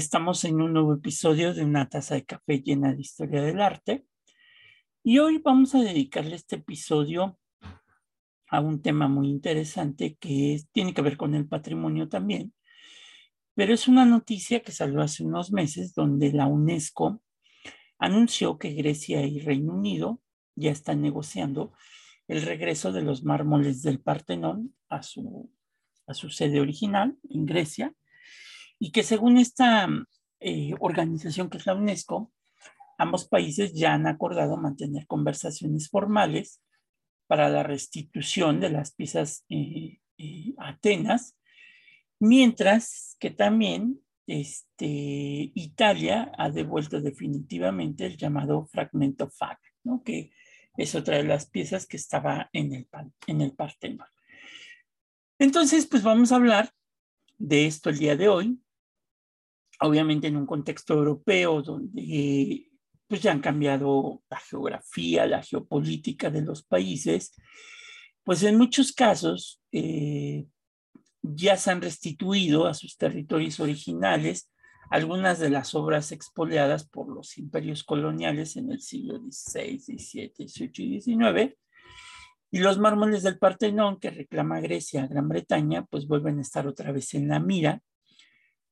Estamos en un nuevo episodio de una taza de café llena de historia del arte. Y hoy vamos a dedicarle este episodio a un tema muy interesante que tiene que ver con el patrimonio también, pero es una noticia que salió hace unos meses donde la UNESCO anunció que Grecia y Reino Unido ya están negociando el regreso de los mármoles del Partenón a su, a su sede original en Grecia y que según esta eh, organización que es la UNESCO, ambos países ya han acordado mantener conversaciones formales para la restitución de las piezas eh, eh, Atenas, mientras que también este, Italia ha devuelto definitivamente el llamado fragmento FAC, ¿no? que es otra de las piezas que estaba en el, en el Partenón. Entonces, pues vamos a hablar de esto el día de hoy, obviamente en un contexto europeo donde pues ya han cambiado la geografía, la geopolítica de los países, pues en muchos casos eh, ya se han restituido a sus territorios originales algunas de las obras expoliadas por los imperios coloniales en el siglo XVI, XVII, XVIII y XIX. Y los mármoles del Partenón que reclama Grecia, Gran Bretaña, pues vuelven a estar otra vez en la mira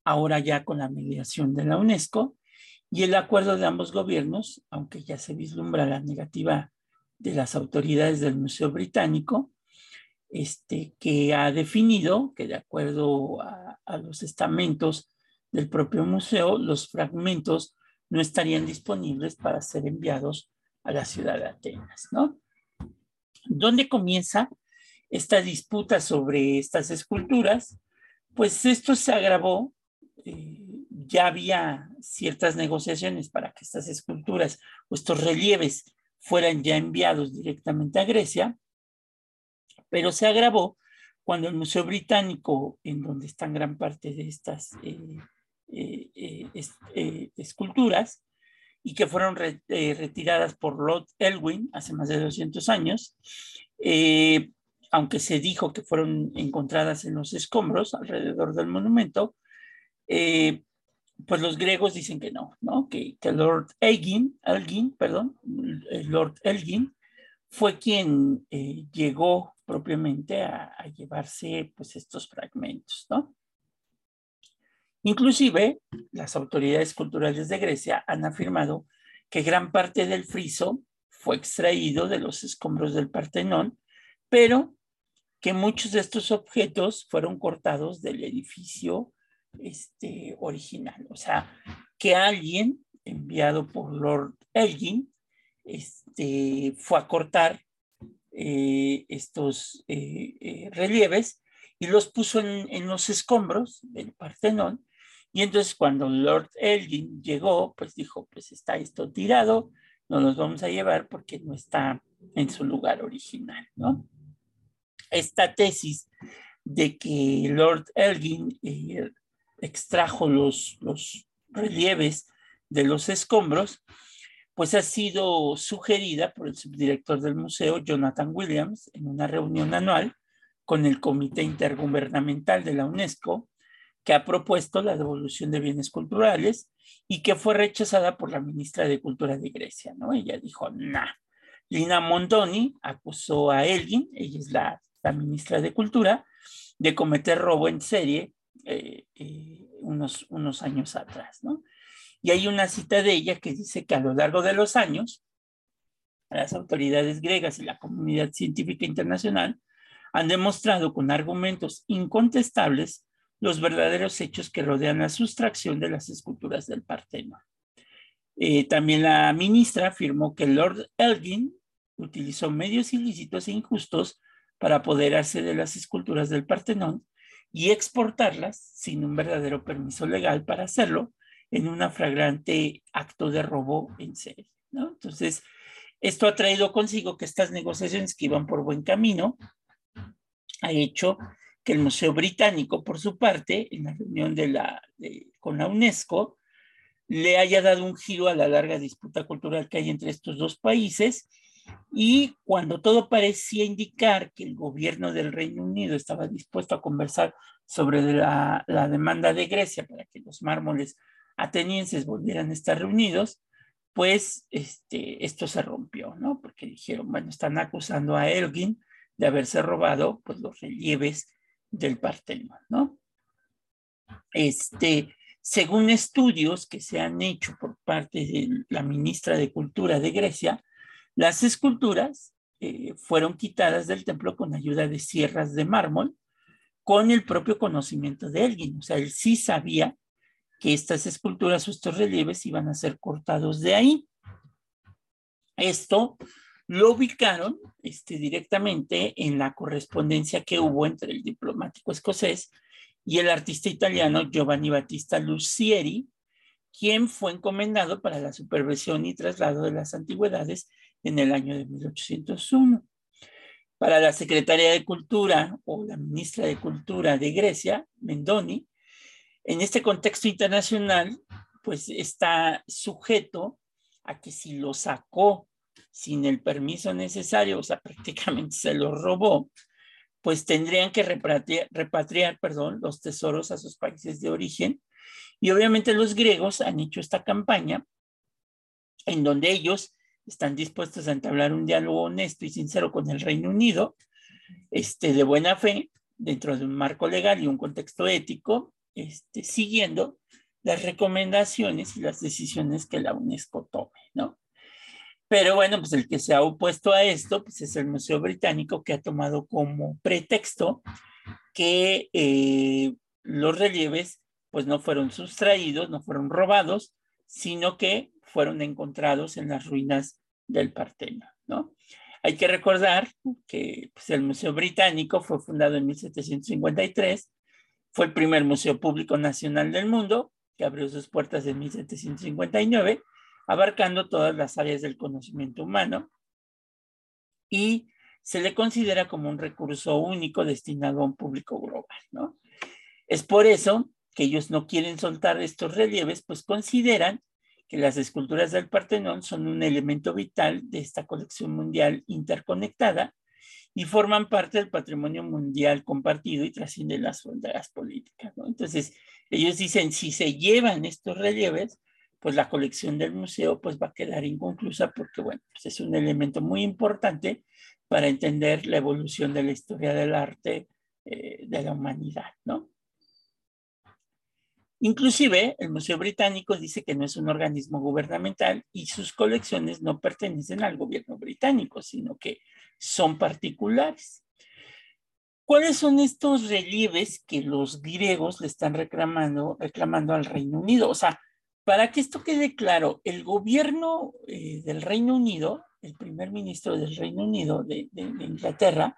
ahora ya con la mediación de la UNESCO y el acuerdo de ambos gobiernos, aunque ya se vislumbra la negativa de las autoridades del Museo Británico, este, que ha definido que de acuerdo a, los estamentos del propio museo, los fragmentos no estarían disponibles para ser enviados a la ciudad de Atenas, ¿no? ¿Dónde comienza esta disputa sobre estas esculturas? Pues esto se agravó eh, ya había ciertas negociaciones para que estas esculturas o estos relieves fueran ya enviados directamente a Grecia, pero se agravó cuando el Museo Británico, en donde están gran parte de estas eh, eh, esculturas, y que fueron retiradas por Lord Elwin hace más de 200 años, aunque se dijo que fueron encontradas en los escombros alrededor del monumento, eh, pues los griegos dicen que no, ¿no? Que, Lord Elgin, Elgin, perdón, Lord Elgin fue quien eh, llegó propiamente a, llevarse pues estos fragmentos, ¿no? Inclusive, las autoridades culturales de Grecia han afirmado que gran parte del friso fue extraído de los escombros del Partenón, pero que muchos de estos objetos fueron cortados del edificio este, original. O sea, que alguien enviado por Lord Elgin este, fue a cortar eh, estos eh, eh, relieves y los puso en, los escombros del Partenón. Y entonces cuando Lord Elgin llegó, pues dijo, pues está esto tirado, no los vamos a llevar porque no está en su lugar original, ¿no? Esta tesis de que Lord Elgin extrajo los, los relieves de los escombros, pues ha sido sugerida por el subdirector del museo, Jonathan Williams, en una reunión anual con el Comité Intergubernamental de la UNESCO, que ha propuesto la devolución de bienes culturales y que fue rechazada por la ministra de Cultura de Grecia, ¿no? Ella dijo, no. Lina Mondoni acusó a Elgin, ella es la, la ministra de Cultura, de cometer robo en serie eh, eh, unos, unos años atrás, ¿no? Y hay una cita de ella que dice que a lo largo de los años, las autoridades griegas y la comunidad científica internacional han demostrado con argumentos incontestables los verdaderos hechos que rodean la sustracción de las esculturas del Partenón. Eh, también la ministra afirmó que Lord Elgin utilizó medios ilícitos e injustos para apoderarse de las esculturas del Partenón y exportarlas sin un verdadero permiso legal para hacerlo en un flagrante acto de robo en serie. ¿no? Entonces, esto ha traído consigo que estas negociaciones que iban por buen camino ha hecho que el Museo Británico, por su parte, en la reunión de la, con la UNESCO, le haya dado un giro a la larga disputa cultural que hay entre estos dos países Y cuando todo parecía indicar que el gobierno del Reino Unido estaba dispuesto a conversar sobre la, la demanda de Grecia para que los mármoles atenienses volvieran a estar reunidos, pues este, esto se rompió, ¿no? Porque dijeron, bueno, están acusando a Elgin de haberse robado pues, los relieves del Partenón, ¿no? Este, según estudios que se han hecho por parte de la ministra de Cultura de Grecia, las esculturas eh, fueron quitadas del templo con ayuda de sierras de mármol, con el propio conocimiento de Elgin. O sea, él sí sabía que estas esculturas o estos relieves iban a ser cortados de ahí. Esto lo ubicaron este, directamente en la correspondencia que hubo entre el diplomático escocés y el artista italiano Giovanni Battista Lucieri, quien fue encomendado para la supervisión y traslado de las antigüedades en el año de 1801. Para la Secretaría de Cultura o la ministra de Cultura de Grecia, Mendoni, en este contexto internacional, pues está sujeto a que si lo sacó sin el permiso necesario, o sea, prácticamente se lo robó, pues tendrían que repatriar, repatriar perdón, los tesoros a sus países de origen. Y obviamente los griegos han hecho esta campaña en donde ellos están dispuestos a entablar un diálogo honesto y sincero con el Reino Unido, este, de buena fe, dentro de un marco legal y un contexto ético, este, siguiendo las recomendaciones y las decisiones que la UNESCO tome, ¿no? Pero bueno, pues el que se ha opuesto a esto, pues es el Museo Británico que ha tomado como pretexto que eh, los relieves pues no fueron sustraídos, no fueron robados, sino que fueron encontrados en las ruinas del Partenón, ¿no? Hay que recordar que pues, el Museo Británico fue fundado en 1753, fue el primer museo público nacional del mundo, que abrió sus puertas en 1759, abarcando todas las áreas del conocimiento humano, y se le considera como un recurso único destinado a un público global, ¿no? Es por eso que ellos no quieren soltar estos relieves, pues consideran que las esculturas del Partenón son un elemento vital de esta colección mundial interconectada y forman parte del patrimonio mundial compartido y trascienden las fronteras políticas. Entonces, ellos dicen, si se llevan estos relieves, pues la colección del museo pues va a quedar inconclusa porque, bueno, pues es un elemento muy importante para entender la evolución de la historia del arte eh, de la humanidad, ¿no? Inclusive, el Museo Británico dice que no es un organismo gubernamental y sus colecciones no pertenecen al gobierno británico, sino que son particulares. ¿Cuáles son estos relieves que los griegos le están reclamando, al Reino Unido? O sea, para que esto quede claro, el gobierno eh, del Reino Unido, el primer ministro del Reino Unido de Inglaterra,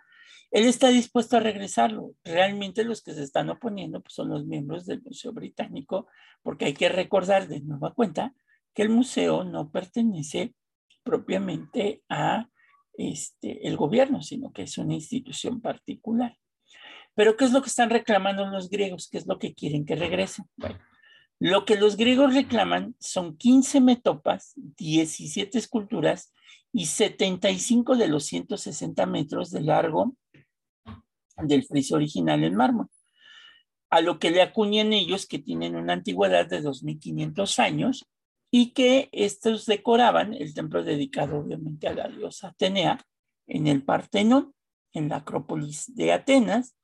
él está dispuesto a regresarlo. Realmente los que se están oponiendo pues, son los miembros del Museo Británico, porque hay que recordar de nueva cuenta que el museo no pertenece propiamente a este, el gobierno, sino que es una institución particular. Pero ¿qué es lo que están reclamando los griegos? ¿Qué es lo que quieren que regresen? Bueno, lo que los griegos reclaman son 15 metopas, 17 esculturas y 75 de los 160 metros de largo del friso original en mármol, a lo que le acuñan ellos que tienen una antigüedad de 2500 años y que estos decoraban el templo dedicado obviamente a la diosa Atenea en el Partenón, en la Acrópolis de Atenas,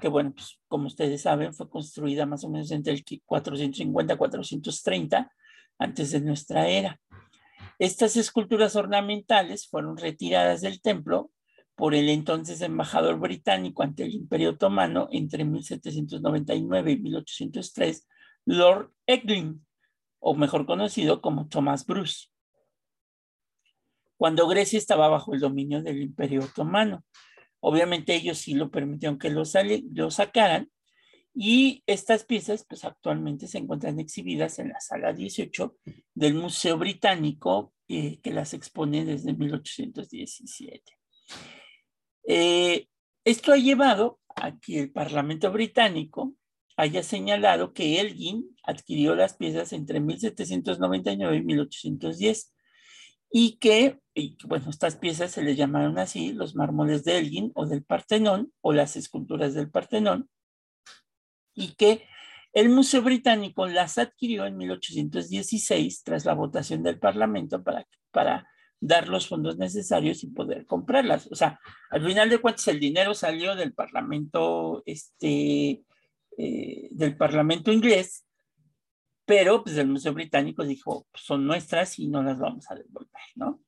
que bueno, pues como ustedes saben, fue construida más o menos entre el 450 430 antes de nuestra era. Estas esculturas ornamentales fueron retiradas del templo por el entonces embajador británico ante el Imperio Otomano entre 1799 y 1803, Lord Eglin, o mejor conocido como Thomas Bruce, cuando Grecia estaba bajo el dominio del Imperio Otomano. Obviamente ellos sí lo permitieron que lo, sacaran y estas piezas pues actualmente se encuentran exhibidas en la sala 18 del Museo Británico eh, que las expone desde 1817. Eh, esto ha llevado a que el Parlamento británico haya señalado que Elgin adquirió las piezas entre 1799 y 1810 y que y bueno, estas piezas se les llamaron así, los mármoles de Elgin o del Partenón o las esculturas del Partenón, y que el Museo Británico las adquirió en 1816 tras la votación del Parlamento para, para dar los fondos necesarios y poder comprarlas. O sea, al final de cuentas el dinero salió del Parlamento, este, eh, del Parlamento inglés, pero pues el Museo Británico dijo, pues, son nuestras y no las vamos a devolver, ¿no?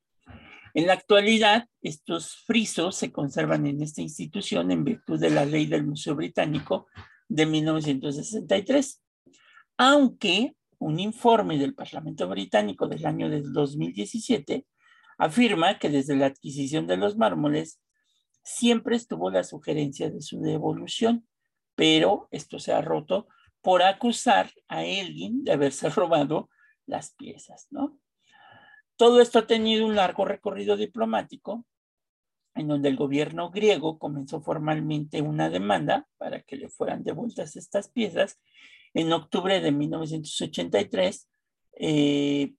En la actualidad, estos frisos se conservan en esta institución en virtud de la ley del Museo Británico de 1963, aunque un informe del Parlamento Británico del año del 2017 afirma que desde la adquisición de los mármoles siempre estuvo la sugerencia de su devolución, pero esto se ha roto por acusar a alguien de haberse robado las piezas, ¿no? Todo esto ha tenido un largo recorrido diplomático en donde el gobierno griego comenzó formalmente una demanda para que le fueran devueltas estas piezas. En octubre de 1983, eh,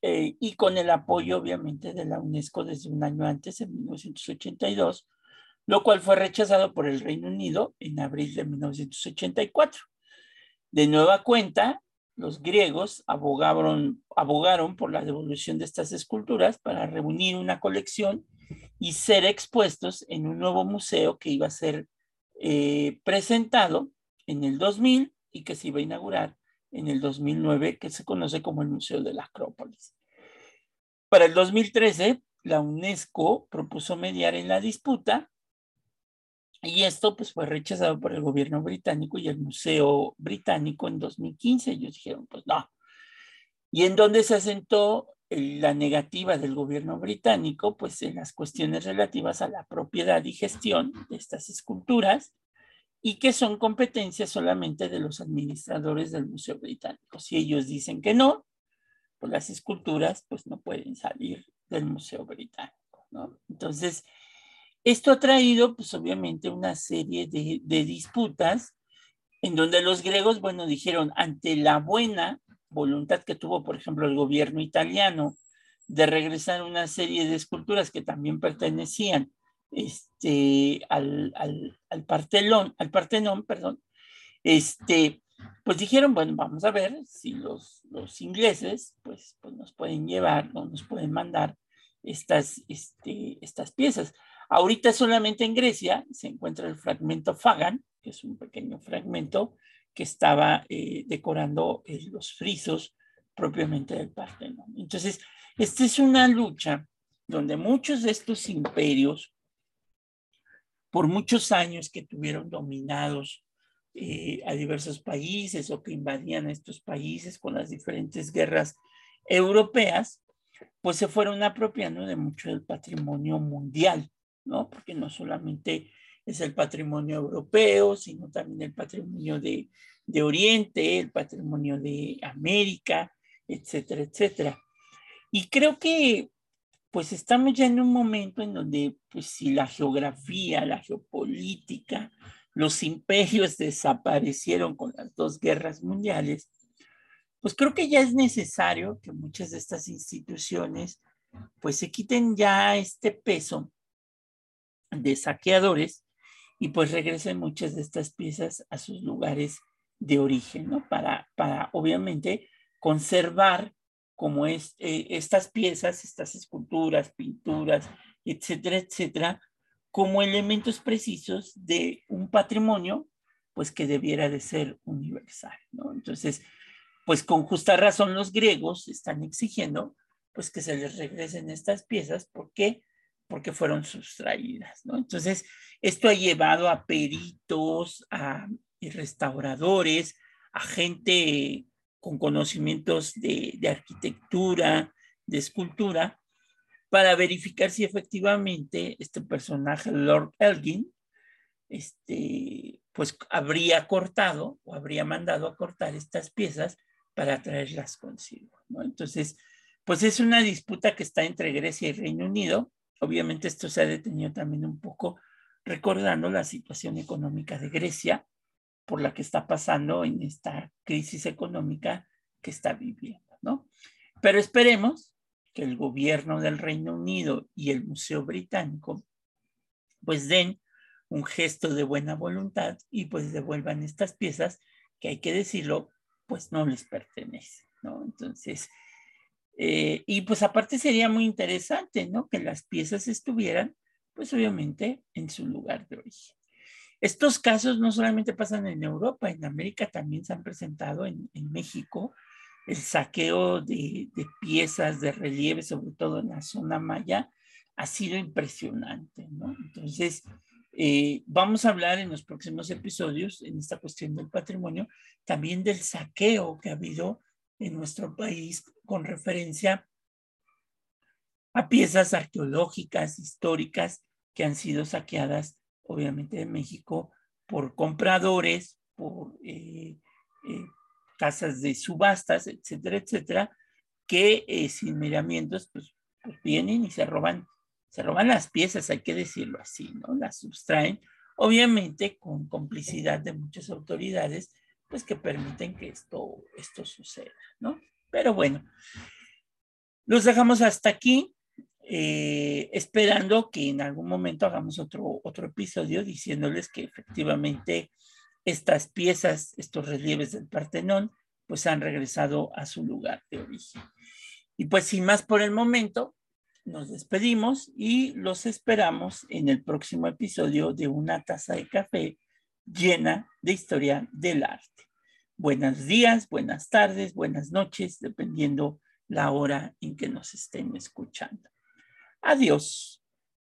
eh, y con el apoyo obviamente de la UNESCO desde un año antes, en 1982, lo cual fue rechazado por el Reino Unido en abril de 1984. De nueva cuenta, los griegos abogaron, abogaron por la devolución de estas esculturas para reunir una colección y ser expuestos en un nuevo museo que iba a ser eh, presentado en el 2000 y que se iba a inaugurar en el 2009, que se conoce como el Museo de la Acrópolis. Para el 2013, la UNESCO propuso mediar en la disputa y esto pues fue rechazado por el gobierno británico y el Museo Británico en 2015. Ellos dijeron, pues no. Y en donde se asentó la negativa del gobierno británico, pues en las cuestiones relativas a la propiedad y gestión de estas esculturas y que son competencias solamente de los administradores del Museo Británico. Si ellos dicen que no, pues las esculturas pues no pueden salir del Museo Británico. Entonces, esto ha traído pues obviamente una serie de, de disputas en donde los griegos, bueno, dijeron ante la buena voluntad que tuvo, por ejemplo, el gobierno italiano de regresar una serie de esculturas que también pertenecían este, al, al, al, Partelón, al Partenón, perdón, este, pues dijeron, bueno, vamos a ver si los, ingleses pues, pues nos pueden llevar o nos pueden mandar estas, este, estas piezas. Ahorita solamente en Grecia se encuentra el fragmento Fagan, que es un pequeño fragmento que estaba eh, decorando eh, los frisos propiamente del Partenón. Entonces, esta es una lucha donde muchos de estos imperios, por muchos años que tuvieron dominados eh, a diversos países o que invadían estos países con las diferentes guerras europeas, pues se fueron apropiando de mucho del patrimonio mundial, ¿no? Porque no solamente es el patrimonio europeo, sino también el patrimonio de, de Oriente, el patrimonio de América, etcétera, etcétera. Y creo que pues estamos ya en un momento en donde pues si la geografía, la geopolítica, los imperios desaparecieron con las dos guerras mundiales, pues creo que ya es necesario que muchas de estas instituciones pues se quiten ya este peso de saqueadores y pues regresen muchas de estas piezas a sus lugares de origen, ¿no? Para, para obviamente conservar como es, eh, estas piezas, estas esculturas, pinturas, etcétera, etcétera, como elementos precisos de un patrimonio, pues que debiera de ser universal, ¿no? Entonces, pues con justa razón los griegos están exigiendo, pues que se les regresen estas piezas, ¿por qué? Porque fueron sustraídas, ¿no? Entonces, esto ha llevado a peritos, a restauradores, a gente con conocimientos de, arquitectura, de escultura, para verificar si efectivamente este personaje, Lord Elgin, este, pues habría cortado o habría mandado a cortar estas piezas para traerlas consigo. Entonces, pues es una disputa que está entre Grecia y Reino Unido. Obviamente esto se ha detenido también un poco recordando la situación económica de Grecia por la que está pasando en esta crisis económica que está viviendo, ¿no? Pero esperemos que el gobierno del Reino Unido y el Museo Británico pues den un gesto de buena voluntad y pues devuelvan estas piezas que hay que decirlo, pues no les pertenecen, ¿no? Entonces, eh, y pues aparte sería muy interesante, ¿no? Que las piezas estuvieran, pues obviamente, en su lugar de origen. Estos casos no solamente pasan en Europa, en América también se han presentado en, México. El saqueo de, piezas de relieve, sobre todo en la zona maya, ha sido impresionante. Entonces, eh, vamos a hablar en los próximos episodios, en esta cuestión del patrimonio, también del saqueo que ha habido en nuestro país con referencia a piezas arqueológicas, históricas, que han sido saqueadas obviamente de México, por compradores, por eh, eh, casas de subastas, etcétera, etcétera, que eh, sin miramientos, pues, pues, vienen y se roban, se roban las piezas, hay que decirlo así, ¿no? Las sustraen, obviamente con complicidad de muchas autoridades, pues que permiten que esto, esto suceda, ¿no? Pero bueno, los dejamos hasta aquí. Eh, esperando que en algún momento hagamos otro, otro episodio diciéndoles que efectivamente estas piezas, estos relieves del Partenón, pues han regresado a su lugar de origen. Y pues sin más por el momento, nos despedimos y los esperamos en el próximo episodio de Una taza de café llena de historia del arte. Buenos días, buenas tardes, buenas noches, dependiendo la hora en que nos estén escuchando. Adiós.